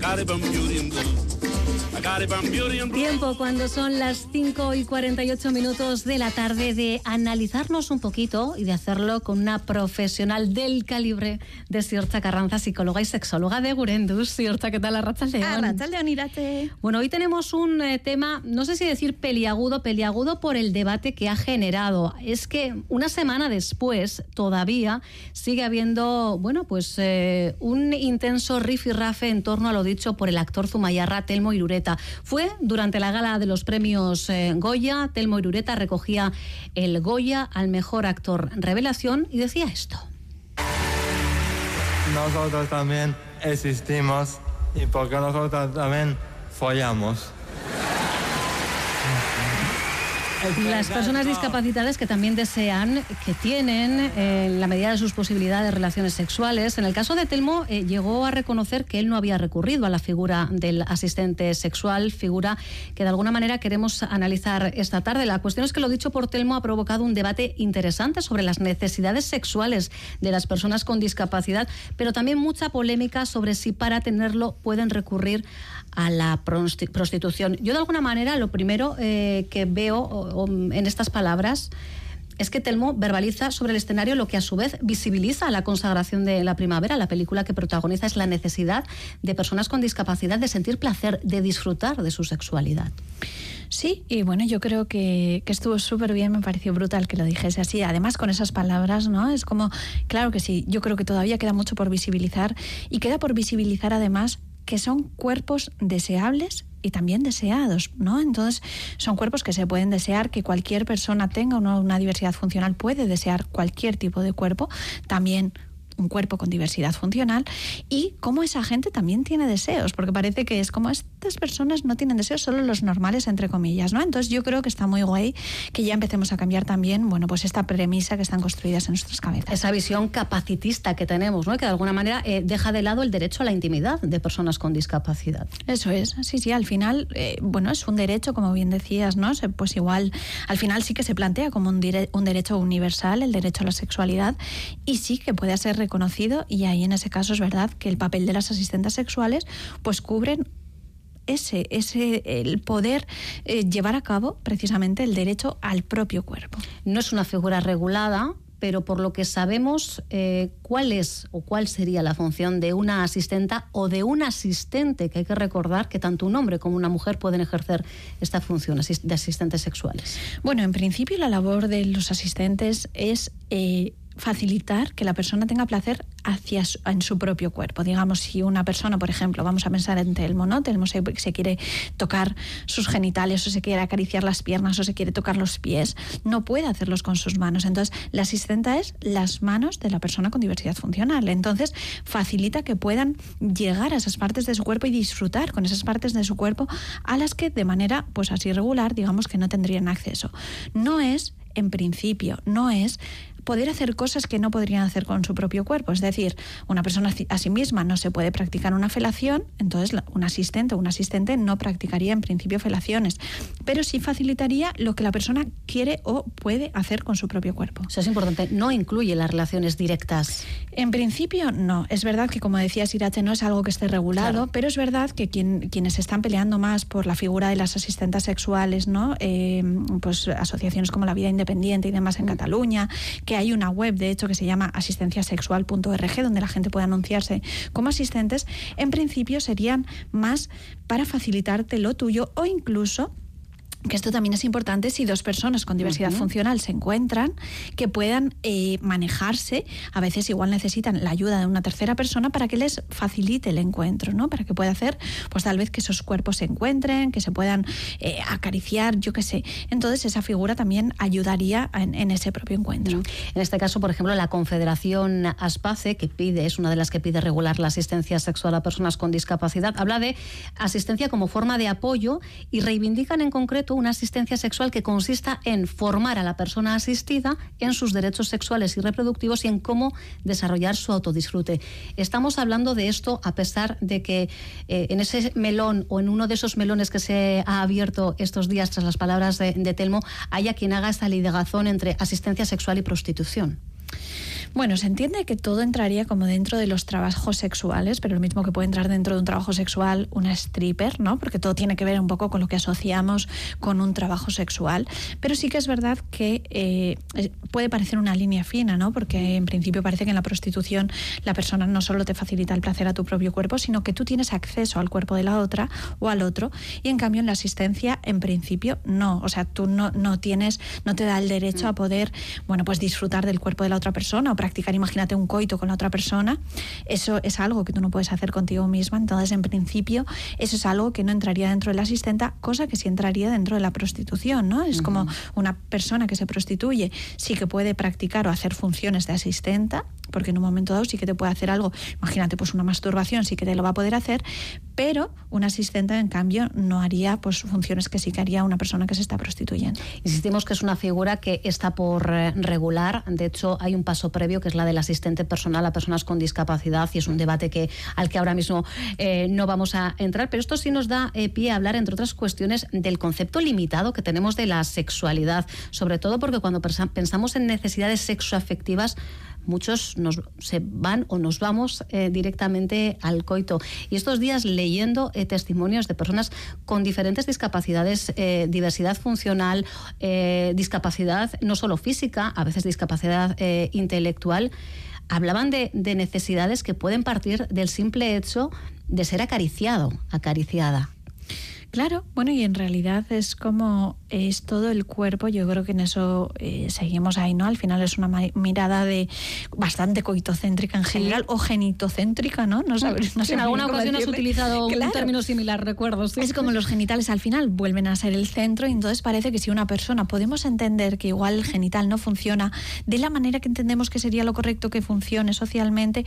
Garibim yürüyüm dolu Tiempo cuando son las 5 y 48 minutos de la tarde de analizarnos un poquito y de hacerlo con una profesional del calibre de Siorcha Carranza, psicóloga y sexóloga de Gurendus. Siorcha, ¿qué tal? Arracha León. Arracha León, irate. Bueno, hoy tenemos un eh, tema, no sé si decir peliagudo, peliagudo por el debate que ha generado. Es que una semana después todavía sigue habiendo, bueno, pues eh, un intenso rifirrafe en torno a lo dicho por el actor Zumayarra Telmo Irureta. Fue durante la gala de los premios eh, Goya, Telmo Irureta recogía el Goya al mejor actor revelación y decía esto. Nosotros también existimos y porque nosotros también follamos. Las personas discapacitadas que también desean, que tienen, eh, en la medida de sus posibilidades, relaciones sexuales. En el caso de Telmo, eh, llegó a reconocer que él no había recurrido a la figura del asistente sexual, figura que de alguna manera queremos analizar esta tarde. La cuestión es que lo dicho por Telmo ha provocado un debate interesante sobre las necesidades sexuales de las personas con discapacidad, pero también mucha polémica sobre si para tenerlo pueden recurrir a la prostitución. Yo de alguna manera lo primero eh, que veo en estas palabras es que Telmo verbaliza sobre el escenario lo que a su vez visibiliza la consagración de la primavera. La película que protagoniza es la necesidad de personas con discapacidad de sentir placer, de disfrutar de su sexualidad. Sí, y bueno, yo creo que, que estuvo súper bien, me pareció brutal que lo dijese así. Además, con esas palabras, ¿no? Es como, claro que sí, yo creo que todavía queda mucho por visibilizar y queda por visibilizar además que son cuerpos deseables y también deseados, ¿no? Entonces, son cuerpos que se pueden desear, que cualquier persona tenga una, diversidad funcional, puede desear cualquier tipo de cuerpo, también un cuerpo con diversidad funcional y cómo esa gente también tiene deseos, porque parece que es como estas personas no tienen deseos, solo los normales, entre comillas, ¿no? Entonces yo creo que está muy guay que ya empecemos a cambiar también, bueno, pues esta premisa que están construidas en nuestras cabezas. Esa visión capacitista que tenemos, ¿no? Que de alguna manera eh, deja de lado el derecho a la intimidad de personas con discapacidad. Eso es, sí, sí, al final, eh, bueno, es un derecho, como bien decías, ¿no? Pues igual, al final sí que se plantea como un, un derecho universal, el derecho a la sexualidad, y sí que puede ser reconocido y ahí en ese caso es verdad que el papel de las asistentes sexuales pues cubren ese, ese el poder eh, llevar a cabo precisamente el derecho al propio cuerpo. No es una figura regulada, pero por lo que sabemos, eh, ¿cuál es o cuál sería la función de una asistenta o de un asistente? Que hay que recordar que tanto un hombre como una mujer pueden ejercer esta función de asistentes sexuales. Bueno, en principio la labor de los asistentes es eh, facilitar que la persona tenga placer hacia en su propio cuerpo. Digamos, si una persona, por ejemplo, vamos a pensar en Telmo, ¿no? Telmo se, se, quiere tocar sus genitales o se quiere acariciar las piernas o se quiere tocar los pies, no puede hacerlos con sus manos. Entonces, la asistenta es las manos de la persona con diversidad funcional. Entonces, facilita que puedan llegar a esas partes de su cuerpo y disfrutar con esas partes de su cuerpo a las que de manera, pues así regular, digamos que no tendrían acceso. No es en principio, no es poder hacer cosas que no podrían hacer con su propio cuerpo. Es decir, una persona a sí misma no se puede practicar una felación, entonces un asistente o un asistente no practicaría en principio felaciones, pero sí facilitaría lo que la persona quiere o puede hacer con su propio cuerpo. Eso es importante, no incluye las relaciones directas. En principio no. Es verdad que, como decía Sirache, no es algo que esté regulado, pero es verdad que quien, quienes están peleando más por la figura de las asistentes sexuales, ¿no? Eh, pues asociaciones como la Vida Independiente y demás en mm. Cataluña, que hay una web, de hecho, que se llama asistenciasexual.org, donde la gente puede anunciarse como asistentes, en principio serían más para facilitarte lo tuyo o incluso que esto también es importante si dos personas con diversidad funcional se encuentran, que puedan eh, manejarse, a veces igual necesitan la ayuda de una tercera persona para que les facilite el encuentro, ¿no? Para que pueda hacer, pues tal vez que esos cuerpos se encuentren, que se puedan eh, acariciar, yo qué sé. Entonces esa figura también ayudaría en, ese propio encuentro. En este caso, por ejemplo, la Confederación ASPACE, que pide, es una de las que pide regular la asistencia sexual a personas con discapacidad, habla de asistencia como forma de apoyo y reivindican en concreto una asistencia sexual que consista en formar a la persona asistida en sus derechos sexuales y reproductivos y en cómo desarrollar su autodisfrute. Estamos hablando de esto a pesar de que eh, en ese melón o en uno de esos melones que se ha abierto estos días tras las palabras de, de Telmo haya quien haga esta ligazón entre asistencia sexual y prostitución. Bueno, se entiende que todo entraría como dentro de los trabajos sexuales, pero lo mismo que puede entrar dentro de un trabajo sexual una stripper, ¿no? Porque todo tiene que ver un poco con lo que asociamos con un trabajo sexual. Pero sí que es verdad que eh, puede parecer una línea fina, ¿no? Porque en principio parece que en la prostitución la persona no solo te facilita el placer a tu propio cuerpo, sino que tú tienes acceso al cuerpo de la otra o al otro. Y en cambio en la asistencia, en principio, no. O sea, tú no, no tienes, no te da el derecho a poder, bueno, pues disfrutar del cuerpo de la otra persona o practicar, imagínate, un coito con la otra persona. Eso es algo que tú no puedes hacer contigo misma. Entonces, en principio, eso es algo que no entraría dentro de la asistenta, cosa que sí entraría dentro de la prostitución, ¿no? Es como una persona que se prostituye, sí que puede practicar o hacer funciones de asistenta, porque en un momento dado sí que te puede hacer algo, imagínate, pues una masturbación sí que te lo va a poder hacer, pero un asistente, en cambio, no haría pues funciones que sí que haría una persona que se está prostituyendo. Insistimos que es una figura que está por eh, regular. De hecho, hay un paso previo que es la del asistente personal a personas con discapacidad y es un debate que, al que ahora mismo eh, no vamos a entrar. Pero esto sí nos da eh, pie a hablar, entre otras cuestiones, del concepto limitado que tenemos de la sexualidad. Sobre todo porque cuando pensamos en necesidades sexoafectivas, muchos nos, se van o nos vamos eh, directamente al coito. Y estos días leyendo eh, testimonios de personas con diferentes discapacidades, eh, diversidad funcional, discapacidad no solo física, a veces discapacidad intelectual, hablaban de, de necesidades que pueden partir del simple hecho de ser acariciado, acariciada. Claro, bueno, y en realidad es como es todo el cuerpo, yo creo que en eso eh, seguimos ahí, ¿no? Al final es una mirada de bastante coitocéntrica en general, o genitocéntrica, ¿no? No, en alguna ocasión has utilizado un término similar, recuerdo. Es como los genitales al final vuelven a ser el centro y entonces parece que si una persona podemos entender que igual el genital no funciona de la manera que entendemos que sería lo correcto que funcione socialmente,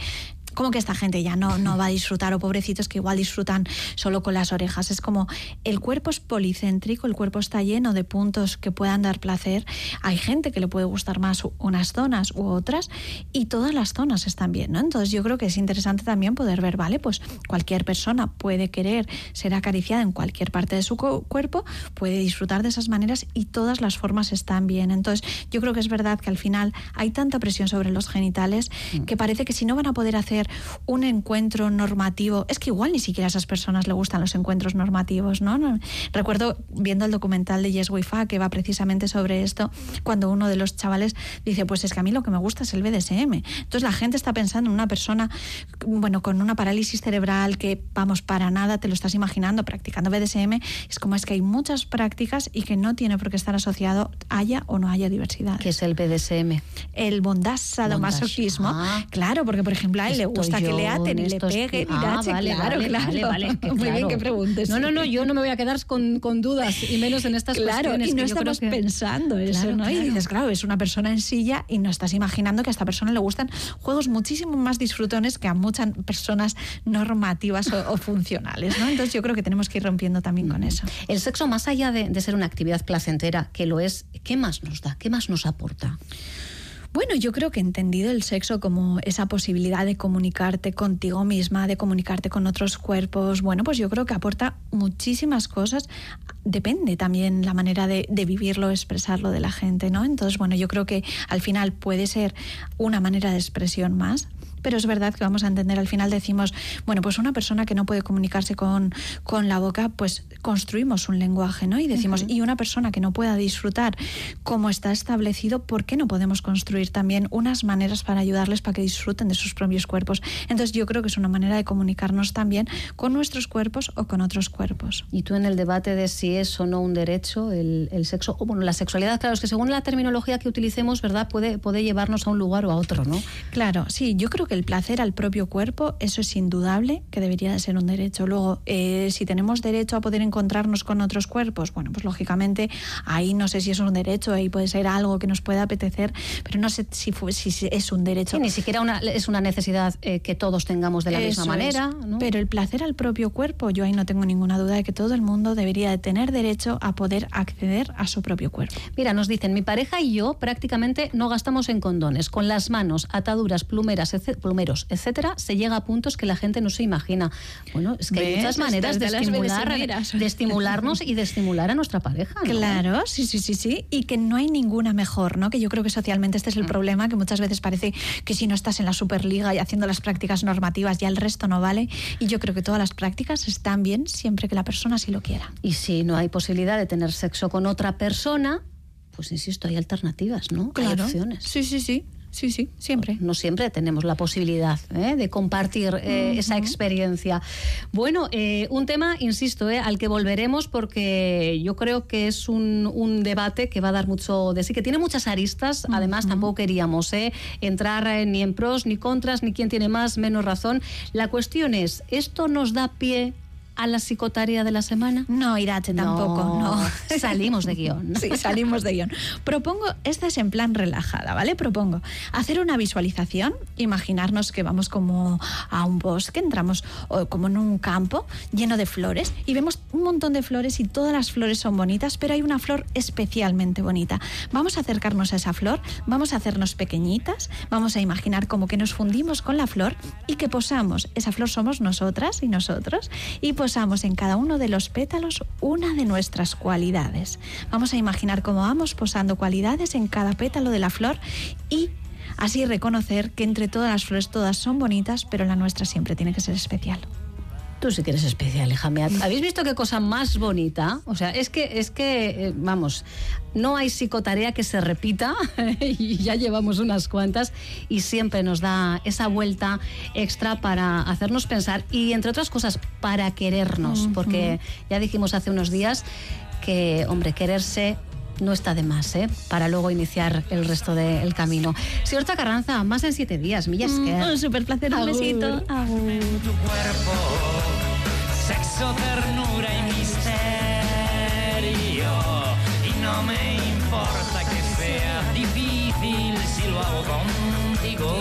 como que esta gente ya no, no va a disfrutar, o pobrecitos que igual disfrutan solo con las orejas. Es como el cuerpo es policéntrico, el cuerpo está lleno de puntos que puedan dar placer. Hay gente que le puede gustar más unas zonas u otras y todas las zonas están bien, ¿no? Entonces yo creo que es interesante también poder ver, ¿vale? Pues cualquier persona puede querer ser acariciada en cualquier parte de su cuerpo, puede disfrutar de esas maneras y todas las formas están bien. Entonces yo creo que es verdad que al final hay tanta presión sobre los genitales mm. que parece que si no van a poder hacer un encuentro normativo, es que igual ni siquiera a esas personas le gustan los encuentros normativos, ¿no? Recuerdo viendo el documental de Yes Wifa que va precisamente sobre esto, cuando uno de los chavales dice, pues es que a mí lo que me gusta es el BDSM. Entonces la gente está pensando en una persona, bueno, con una parálisis cerebral que, vamos, para nada te lo estás imaginando practicando BDSM, es como es que hay muchas prácticas y que no tiene por qué estar asociado haya o no haya diversidad. ¿Qué es el BDSM? El bondage sadomasoquismo. Ah. claro, porque por ejemplo le gusta que le aten y le peguen y ah, vale, claro, claro. Muy bien que preguntes. No, no, no, yo no me voy a quedar con, con dudas y menos en estas claro, cuestiones. Y no estamos pensando eso, ¿no? Y dices, claro, es una persona en silla y no estás imaginando que a esta persona le gustan juegos muchísimo más disfrutones que a muchas personas normativas o, funcionales, ¿no? Entonces yo creo que tenemos que ir rompiendo también con eso. El sexo, más allá de, de ser una actividad placentera, que lo es, ¿qué más nos da? ¿Qué más nos aporta? Bueno, yo creo que entendido el sexo como esa posibilidad de comunicarte contigo misma, de comunicarte con otros cuerpos. Bueno, pues yo creo que aporta muchísimas cosas. Depende también la manera de, de vivirlo, expresarlo de la gente, ¿no? Entonces, bueno, yo creo que al final puede ser una manera de expresión más pero es verdad que vamos a entender, al final decimos, bueno, pues una persona que no puede comunicarse con, con la boca, pues construimos un lenguaje, ¿no? Y decimos, y una persona que no pueda disfrutar como está establecido, ¿por qué no podemos construir también unas maneras para ayudarles para que disfruten de sus propios cuerpos? Entonces yo creo que es una manera de comunicarnos también con nuestros cuerpos o con otros cuerpos. Y tú en el debate de si es o no un derecho el, el sexo, o bueno, la sexualidad, claro, es que según la terminología que utilicemos, ¿verdad? Puede, puede llevarnos a un lugar o a otro, ¿no? Claro, sí, yo creo que el placer al propio cuerpo, eso es indudable que debería de ser un derecho. Luego, eh, si tenemos derecho a poder encontrarnos con otros cuerpos, bueno, pues lógicamente ahí no sé si es un derecho, ahí puede ser algo que nos pueda apetecer, pero no sé si, fue, si es un derecho. ni siquiera una, es una necesidad eh, que todos tengamos de la misma manera. Pero el placer al propio cuerpo, yo ahí no tengo ninguna duda de que todo el mundo debería de tener derecho a poder acceder a su propio cuerpo. Mira, nos dicen, mi pareja y yo prácticamente no gastamos en condones, con las manos, ataduras, plumeras, etc plumeros, etcétera, se llega a puntos que la gente no se imagina. Bueno, es que hay muchas maneras de, estimular, de estimularnos y de estimular a nuestra pareja. Claro, sí, sí, sí, sí. Y que no hay ninguna mejor, ¿no? Que yo creo que socialmente este es el mm. problema, que muchas veces parece que si no estás en la Superliga y haciendo las prácticas normativas, ya el resto no vale. Y yo creo que todas las prácticas están bien siempre que la persona sí lo quiera. Y si no hay posibilidad de tener sexo con otra persona, pues insisto, hay alternativas, ¿no? Claro. Hay opciones. Sí, sí, sí. Sí, sí, siempre. No siempre tenemos la posibilidad ¿eh? de compartir eh, esa experiencia. Bueno, eh, un tema, insisto, al que volveremos porque yo creo que es un, debate que va a dar mucho de sí, que tiene muchas aristas. Además, tampoco queríamos entrar ni en pros ni contras, ni quién tiene más, menos razón. La cuestión es, ¿esto nos da pie a la psicotarea de la semana? No, Irache, tampoco, no. Salimos de guion. Sí, salimos de guion. Propongo, esta es en plan relajada, ¿vale? Propongo hacer una visualización, imaginarnos que vamos como a un bosque, entramos como en un campo lleno de flores y vemos un montón de flores y todas las flores son bonitas, pero hay una flor especialmente bonita. Vamos a acercarnos a esa flor, vamos a hacernos pequeñitas, vamos a imaginar como que nos fundimos con la flor y que posamos. Esa flor somos nosotras y nosotros y pues posamos en cada uno de los pétalos una de nuestras cualidades. Vamos a imaginar cómo vamos posando cualidades en cada pétalo de la flor y así reconocer que entre todas las flores todas son bonitas, pero la nuestra siempre tiene que ser especial. Tú sí que eres especial, hija mía. ¿Habéis visto qué cosa más bonita? O sea, es que, es que eh, vamos, no hay psicotarea que se repita y ya llevamos unas cuantas y siempre nos da esa vuelta extra para hacernos pensar y, entre otras cosas, para querernos, porque ya dijimos hace unos días que, hombre, quererse no está de más, ¿eh? Para luego iniciar el resto del camino. Señor Carranza, más de siete días, millas mm, Un súper placer, un besito. Tu cuerpo, sexo, ternura y misterio. Y no me importa que sea difícil si lo hago contigo.